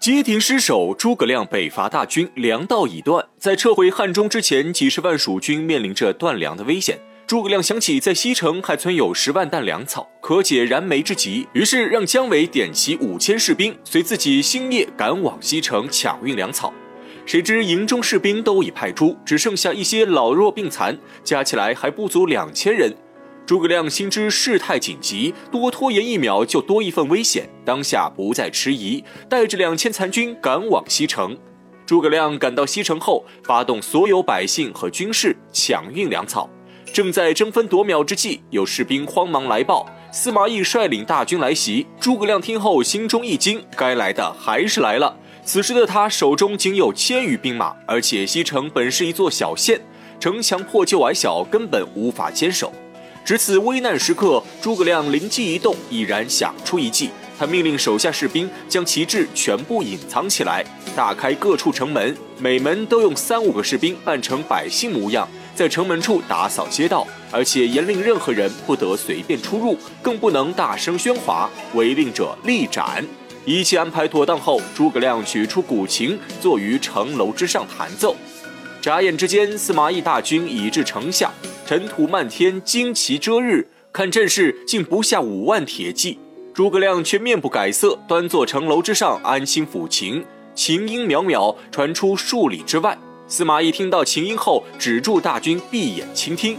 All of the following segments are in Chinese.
街亭失守，诸葛亮北伐大军粮道已断，在撤回汉中之前，几十万蜀军面临着断粮的危险。诸葛亮想起在西城还存有十万担粮草，可解燃眉之急，于是让姜维点齐五千士兵，随自己星夜赶往西城抢运粮草。谁知营中士兵都已派出，只剩下一些老弱病残，加起来还不足两千人。诸葛亮心知事态紧急，多拖延一秒就多一份危险，当下不再迟疑，带着两千残军赶往西城。诸葛亮赶到西城后，发动所有百姓和军士抢运粮草。正在争分夺秒之际，有士兵慌忙来报，司马懿率领大军来袭。诸葛亮听后心中一惊，该来的还是来了。此时的他手中仅有千余兵马，而且西城本是一座小县，城墙破旧矮小，根本无法坚守。值此危难时刻，诸葛亮灵机一动，已然想出一计。他命令手下士兵将旗帜全部隐藏起来，打开各处城门，每门都用三五个士兵扮成百姓模样。在城门处打扫街道，而且严令任何人不得随便出入，更不能大声喧哗，违令者立斩。一切安排妥当后，诸葛亮取出古琴，坐于城楼之上弹奏。眨眼之间，司马懿大军已至城下，尘土漫天，旌旗遮日，看阵势竟不下五万铁骑。诸葛亮却面不改色，端坐城楼之上，安心抚琴，琴音渺渺，传出数里之外。司马懿听到琴音后，止住大军，闭眼倾听。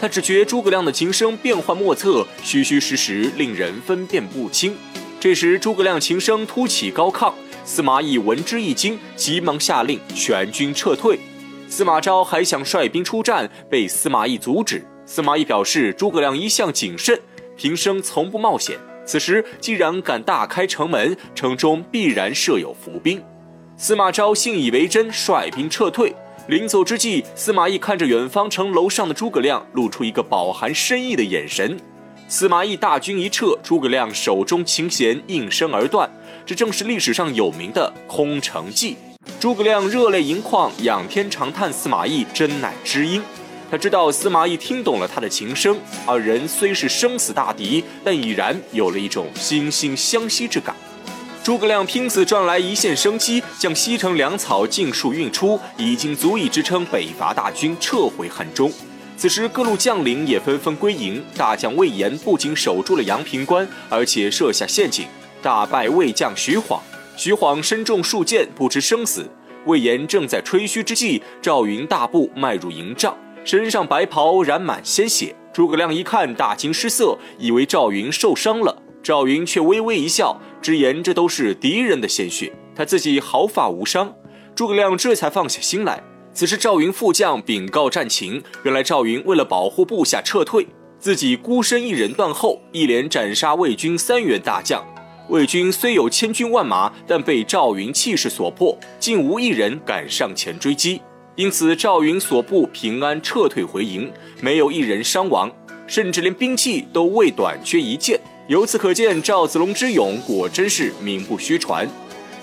他只觉诸葛亮的琴声变幻莫测，虚虚实实，令人分辨不清。这时，诸葛亮琴声突起高亢，司马懿闻之一惊，急忙下令全军撤退。司马昭还想率兵出战，被司马懿阻止。司马懿表示，诸葛亮一向谨慎，平生从不冒险，此时既然敢大开城门，城中必然设有伏兵。司马昭信以为真，率兵撤退。临走之际，司马懿看着远方城楼上的诸葛亮，露出一个饱含深意的眼神。司马懿大军一撤，诸葛亮手中琴弦应声而断，这正是历史上有名的空城计。诸葛亮热泪盈眶，仰天长叹：“司马懿真乃知音。”他知道司马懿听懂了他的琴声，二人虽是生死大敌，但已然有了一种惺惺相惜之感。诸葛亮拼死赚来一线生机，将西城粮草尽数运出，已经足以支撑北伐大军撤回汉中。此时，各路将领也纷纷归营。大将魏延不仅守住了阳平关，而且设下陷阱，大败魏将徐晃。徐晃身中数箭，不知生死。魏延正在吹嘘之际，赵云大步迈入营帐，身上白袍染满鲜血。诸葛亮一看，大惊失色，以为赵云受伤了。赵云却微微一笑，直言这都是敌人的鲜血，他自己毫发无伤。诸葛亮这才放下心来。此时赵云副将禀告战情，原来赵云为了保护部下撤退，自己孤身一人断后，一连斩杀魏军三员大将。魏军虽有千军万马，但被赵云气势所迫，竟无一人敢上前追击。因此赵云所部平安撤退回营，没有一人伤亡，甚至连兵器都未短缺一件。由此可见，赵子龙之勇果真是名不虚传。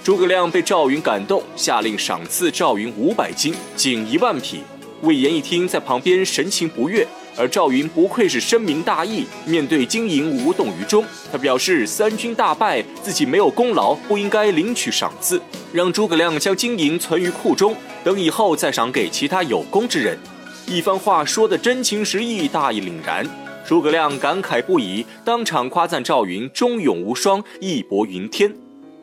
诸葛亮被赵云感动，下令赏赐赵云五百斤，仅一万匹。魏延一听，在旁边神情不悦。而赵云不愧是深明大义，面对金银无动于衷。他表示，三军大败，自己没有功劳，不应该领取赏赐，让诸葛亮将金银存于库中，等以后再赏给其他有功之人。一番话说得真情实意，大义凛然。诸葛亮感慨不已，当场夸赞赵云忠勇无双，义薄云天。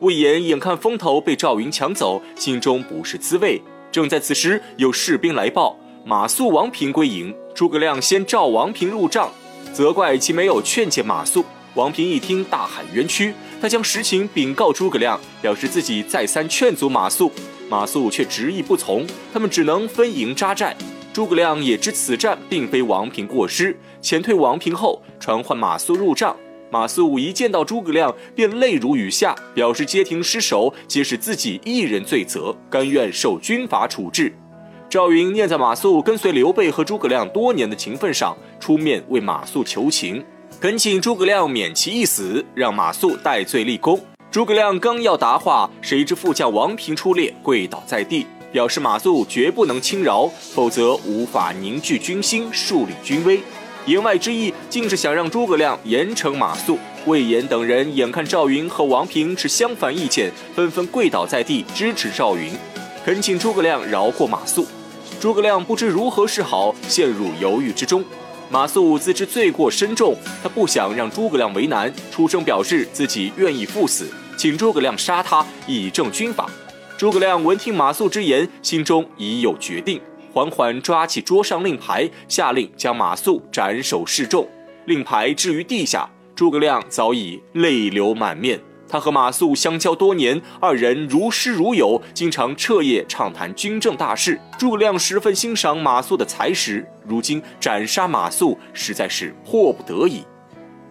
魏延眼看风头被赵云抢走，心中不是滋味。正在此时，有士兵来报，马谡、王平归营。诸葛亮先召王平入帐，责怪其没有劝解马谡。王平一听，大喊冤屈。他将实情禀告诸葛亮，表示自己再三劝阻马谡，马谡却执意不从，他们只能分营扎寨。诸葛亮也知此战并非王平过失，遣退王平后，传唤马谡入帐。马谡一见到诸葛亮，便泪如雨下，表示街亭失守皆是自己一人罪责，甘愿受军法处置。赵云念在马谡跟随刘备和诸葛亮多年的情分上，出面为马谡求情，恳请诸葛亮免其一死，让马谡戴罪立功。诸葛亮刚要答话，谁知副将王平出列，跪倒在地。表示马谡绝不能轻饶，否则无法凝聚军心，树立军威。言外之意，竟是想让诸葛亮严惩马谡。魏延等人眼看赵云和王平持相反意见，纷纷跪倒在地支持赵云，恳请诸葛亮饶过马谡。诸葛亮不知如何是好，陷入犹豫之中。马谡自知罪过深重，他不想让诸葛亮为难，出声表示自己愿意赴死，请诸葛亮杀他以正军法。诸葛亮闻听马谡之言，心中已有决定，缓缓抓起桌上令牌，下令将马谡斩首示众。令牌置于地下，诸葛亮早已泪流满面。他和马谡相交多年，二人如师如友，经常彻夜畅谈军政大事。诸葛亮十分欣赏马谡的才识，如今斩杀马谡实在是迫不得已。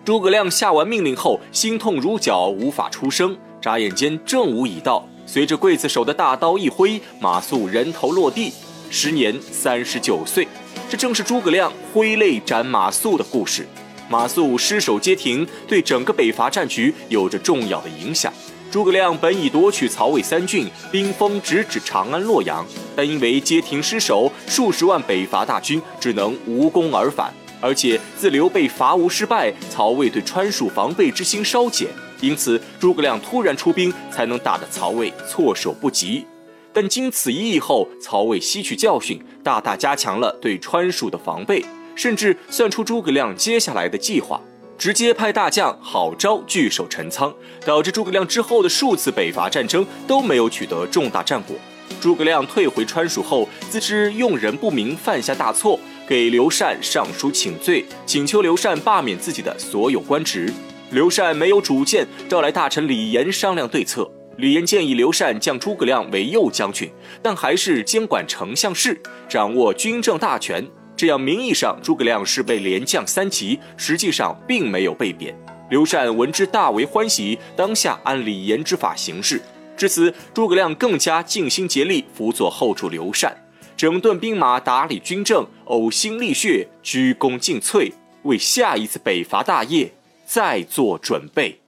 诸葛亮下完命令后，心痛如绞，无法出声。眨眼间，正午已到，随着刽子手的大刀一挥，马谡人头落地，时年三十九岁。这正是诸葛亮挥泪斩马谡的故事。马谡失守街亭，对整个北伐战局有着重要的影响。诸葛亮本已夺取曹魏三郡，兵锋直指长安、洛阳，但因为街亭失守，数十万北伐大军只能无功而返。而且自刘备伐吴失败，曹魏对川蜀防备之心稍减，因此诸葛亮突然出兵，才能打得曹魏措手不及。但经此一役后，曹魏吸取教训，大大加强了对川蜀的防备。甚至算出诸葛亮接下来的计划，直接派大将郝昭据守陈仓，导致诸葛亮之后的数次北伐战争都没有取得重大战果。诸葛亮退回川蜀后，自知用人不明，犯下大错，给刘禅上书请罪，请求刘禅罢免自己的所有官职。刘禅没有主见，召来大臣李严商量对策。李严建议刘禅降诸葛亮为右将军，但还是监管丞相事，掌握军政大权。这样，名义上诸葛亮是被连降三级，实际上并没有被贬。刘禅闻之大为欢喜，当下按李严之法行事。至此，诸葛亮更加尽心竭力辅佐后主刘禅，整顿兵马，打理军政，呕心沥血，鞠躬尽瘁，为下一次北伐大业再做准备。